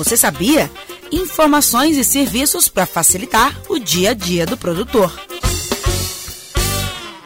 Você sabia? Informações e serviços para facilitar o dia a dia do produtor.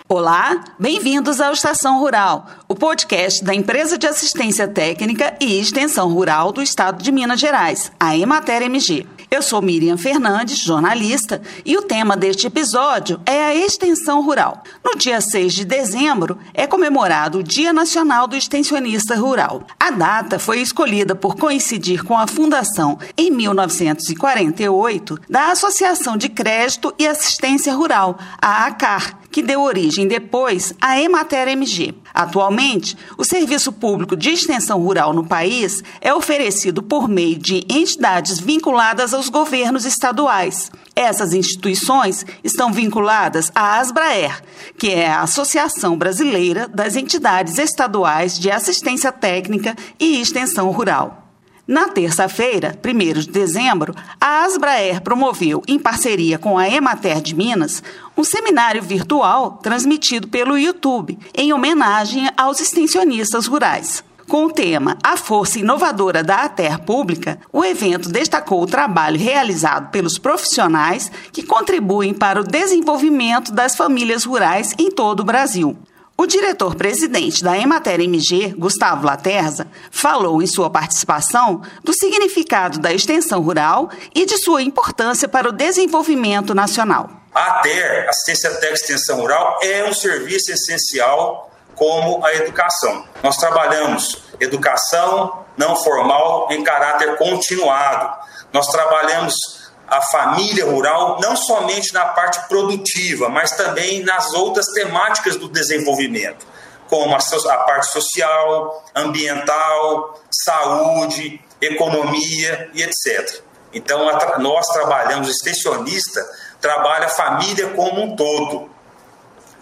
Olá, bem-vindos ao Estação Rural, o podcast da Empresa de Assistência Técnica e Extensão Rural do Estado de Minas Gerais, a Emater MG. Eu sou Miriam Fernandes, jornalista, e o tema deste episódio é a extensão rural. No dia 6 de dezembro é comemorado o Dia Nacional do Extensionista Rural. A data foi escolhida por coincidir com a fundação, em 1948, da Associação de Crédito e Assistência Rural, a ACAR, que deu origem depois à Emater MG. Atualmente, o serviço público de extensão rural no país é oferecido por meio de entidades vinculadas aos governos estaduais. Essas instituições estão vinculadas à Asbraer, que é a Associação Brasileira das Entidades Estaduais de Assistência Técnica e Extensão Rural. Na terça-feira, 1 de dezembro, a Asbraer promoveu, em parceria com a Emater de Minas, um seminário virtual transmitido pelo YouTube, em homenagem aos extensionistas rurais. Com o tema A Força Inovadora da Ater Pública, o evento destacou o trabalho realizado pelos profissionais que contribuem para o desenvolvimento das famílias rurais em todo o Brasil. O diretor-presidente da Emater MG, Gustavo Laterza, falou em sua participação do significado da extensão rural e de sua importância para o desenvolvimento nacional. A ATER, Assistência Técnica Extensão Rural, é um serviço essencial como a educação. Nós trabalhamos educação não formal em caráter continuado. Nós trabalhamos a família rural, não somente na parte produtiva, mas também nas outras temáticas do desenvolvimento, como a, parte social, ambiental, saúde, economia e etc. Então, nós trabalhamos, o extensionista trabalha a família como um todo,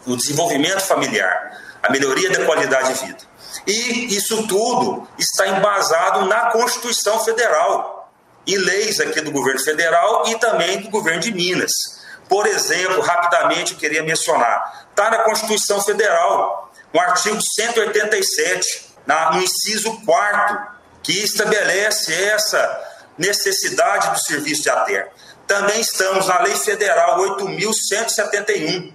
o desenvolvimento familiar, a melhoria da qualidade de vida. E isso tudo está embasado na Constituição Federal e leis aqui do governo federal e também do governo de Minas. Por exemplo, rapidamente eu queria mencionar, está na Constituição Federal, no artigo 187, na, no inciso 4 que estabelece essa necessidade do serviço de ATER. Também estamos na Lei Federal 8.171,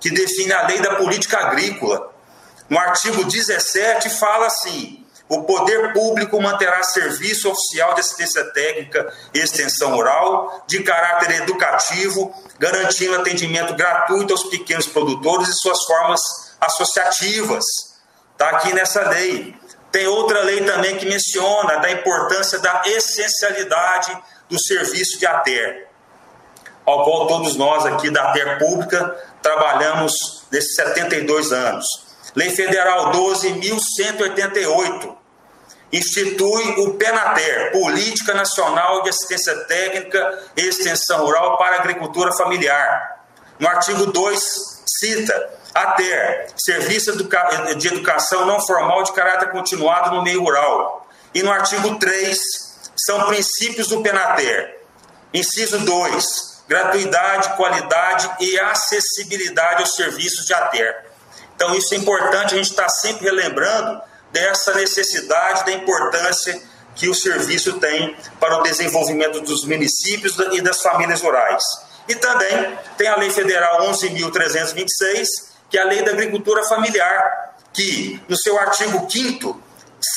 que define a lei da política agrícola. No artigo 17 fala assim: o poder público manterá serviço oficial de assistência técnica e extensão rural de caráter educativo, garantindo atendimento gratuito aos pequenos produtores e suas formas associativas. Está aqui nessa lei. Tem outra lei também que menciona da importância da essencialidade do serviço de ATER, ao qual todos nós aqui da ATER Pública trabalhamos nesses 72 anos. Lei Federal 12.188, institui o PENATER, Política Nacional de Assistência Técnica e Extensão Rural para a Agricultura Familiar. No artigo 2, cita ATER, Serviço de Educação Não Formal de Caráter Continuado no Meio Rural. E no artigo 3, são princípios do PENATER. Inciso 2, gratuidade, qualidade e acessibilidade aos serviços de ATER. Então, isso é importante, a gente está sempre relembrando dessa necessidade, da importância que o serviço tem para o desenvolvimento dos municípios e das famílias rurais. E também tem a Lei Federal 11.326, que é a Lei da Agricultura Familiar, que, no seu artigo 5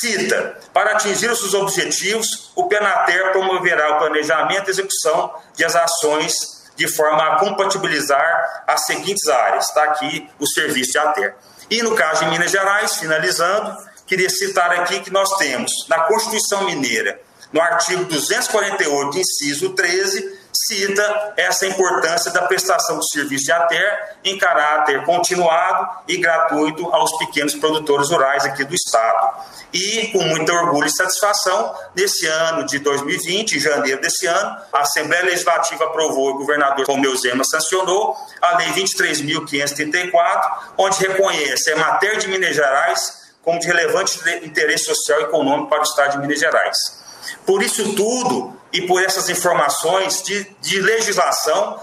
cita: para atingir os seus objetivos, o PENATER promoverá o planejamento e execução de as ações de forma a compatibilizar as seguintes áreas. Está aqui o serviço de ATER. E no caso de Minas Gerais, finalizando, queria citar aqui que nós temos na Constituição Mineira, no artigo 248, inciso 13, cita essa importância da prestação do serviço de ATER em caráter continuado e gratuito aos pequenos produtores rurais aqui do Estado. E, com muito orgulho e satisfação, nesse ano de 2020, em janeiro desse ano, a Assembleia Legislativa aprovou e o governador Romeu Zema sancionou a Lei 23.534, onde reconhece a matéria de Minas Gerais como de relevante interesse social e econômico para o Estado de Minas Gerais. Por isso tudo e por essas informações de, de legislação,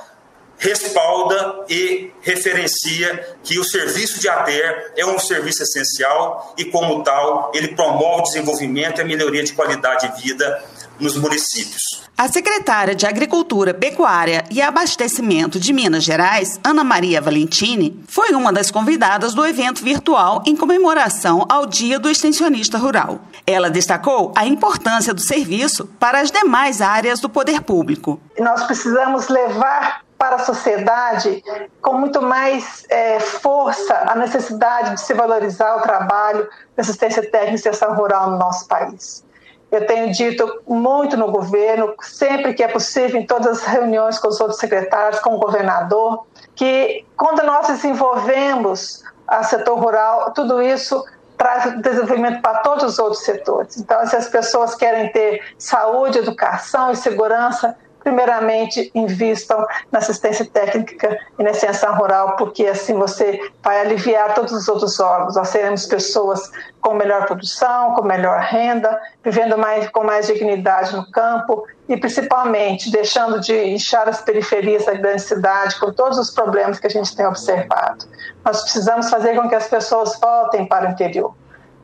respalda e referencia que o serviço de ATER é um serviço essencial e, como tal, ele promove o desenvolvimento e a melhoria de qualidade de vida nos municípios. A secretária de Agricultura, Pecuária e Abastecimento de Minas Gerais, Ana Maria Valentini, foi uma das convidadas do evento virtual em comemoração ao Dia do Extensionista Rural. Ela destacou a importância do serviço para as demais áreas do poder público. Nós precisamos levar para a sociedade com muito mais é, força a necessidade de se valorizar o trabalho da assistência técnica e extensão rural no nosso país. Eu tenho dito muito no governo, sempre que é possível, em todas as reuniões com os outros secretários, com o governador, que quando nós desenvolvemos o setor rural, tudo isso traz desenvolvimento para todos os outros setores. Então, se as pessoas querem ter saúde, educação e segurança, primeiramente invistam na assistência técnica e na extensão rural, porque assim você vai aliviar todos os outros órgãos. Nós seremos pessoas com melhor produção, com melhor renda, vivendo mais, com mais dignidade no campo e principalmente deixando de inchar as periferias da grande cidade com todos os problemas que a gente tem observado. Nós precisamos fazer com que as pessoas voltem para o interior.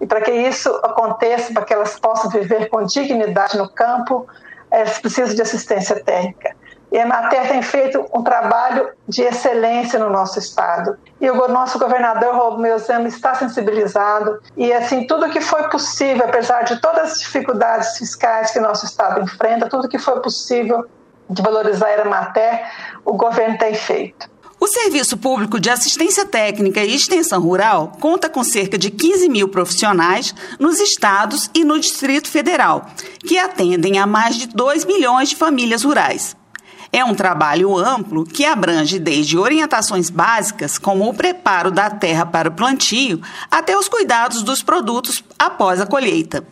E para que isso aconteça, para que elas possam viver com dignidade no campo, elas precisam de assistência técnica. E a Emater tem feito um trabalho de excelência no nosso estado. E o nosso governador Romeu Zema está sensibilizado e assim tudo que foi possível, apesar de todas as dificuldades fiscais que nosso estado enfrenta, tudo que foi possível de valorizar a Emater, o governo tem feito. O Serviço Público de Assistência Técnica e Extensão Rural conta com cerca de 15 mil profissionais nos estados e no Distrito Federal, que atendem a mais de 2 milhões de famílias rurais. É um trabalho amplo que abrange desde orientações básicas, como o preparo da terra para o plantio, até os cuidados dos produtos após a colheita.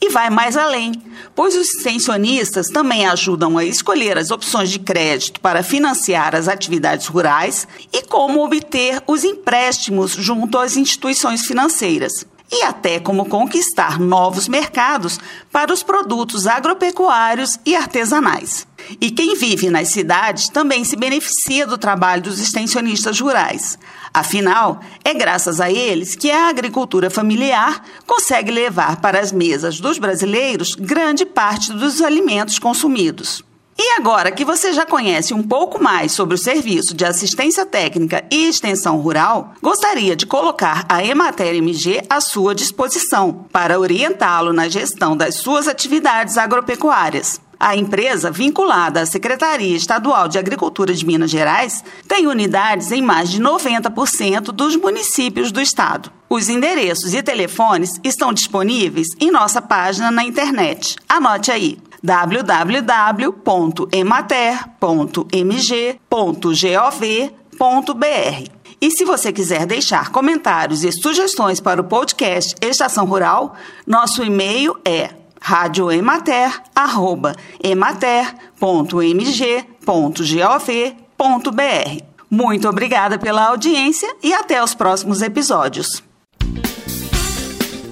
E vai mais além, pois os extensionistas também ajudam a escolher as opções de crédito para financiar as atividades rurais e como obter os empréstimos junto às instituições financeiras. E até como conquistar novos mercados para os produtos agropecuários e artesanais. E quem vive nas cidades também se beneficia do trabalho dos extensionistas rurais. Afinal, é graças a eles que a agricultura familiar consegue levar para as mesas dos brasileiros grande parte dos alimentos consumidos. E agora que você já conhece um pouco mais sobre o serviço de assistência técnica e extensão rural, gostaria de colocar a Emater MG à sua disposição para orientá-lo na gestão das suas atividades agropecuárias. A empresa, vinculada à Secretaria Estadual de Agricultura de Minas Gerais, tem unidades em mais de 90% dos municípios do estado. Os endereços e telefones estão disponíveis em nossa página na internet. Anote aí www.emater.mg.gov.br. E se você quiser deixar comentários e sugestões para o podcast Estação Rural, nosso e-mail é radioemater.emater.mg.gov.br. Muito obrigada pela audiência e até os próximos episódios.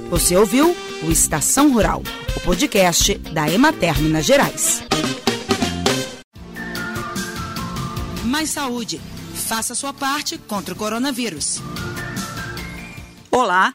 Você ouviu o Estação Rural, o podcast da Emater Minas Gerais. Mais saúde. Faça sua parte contra o coronavírus. Olá,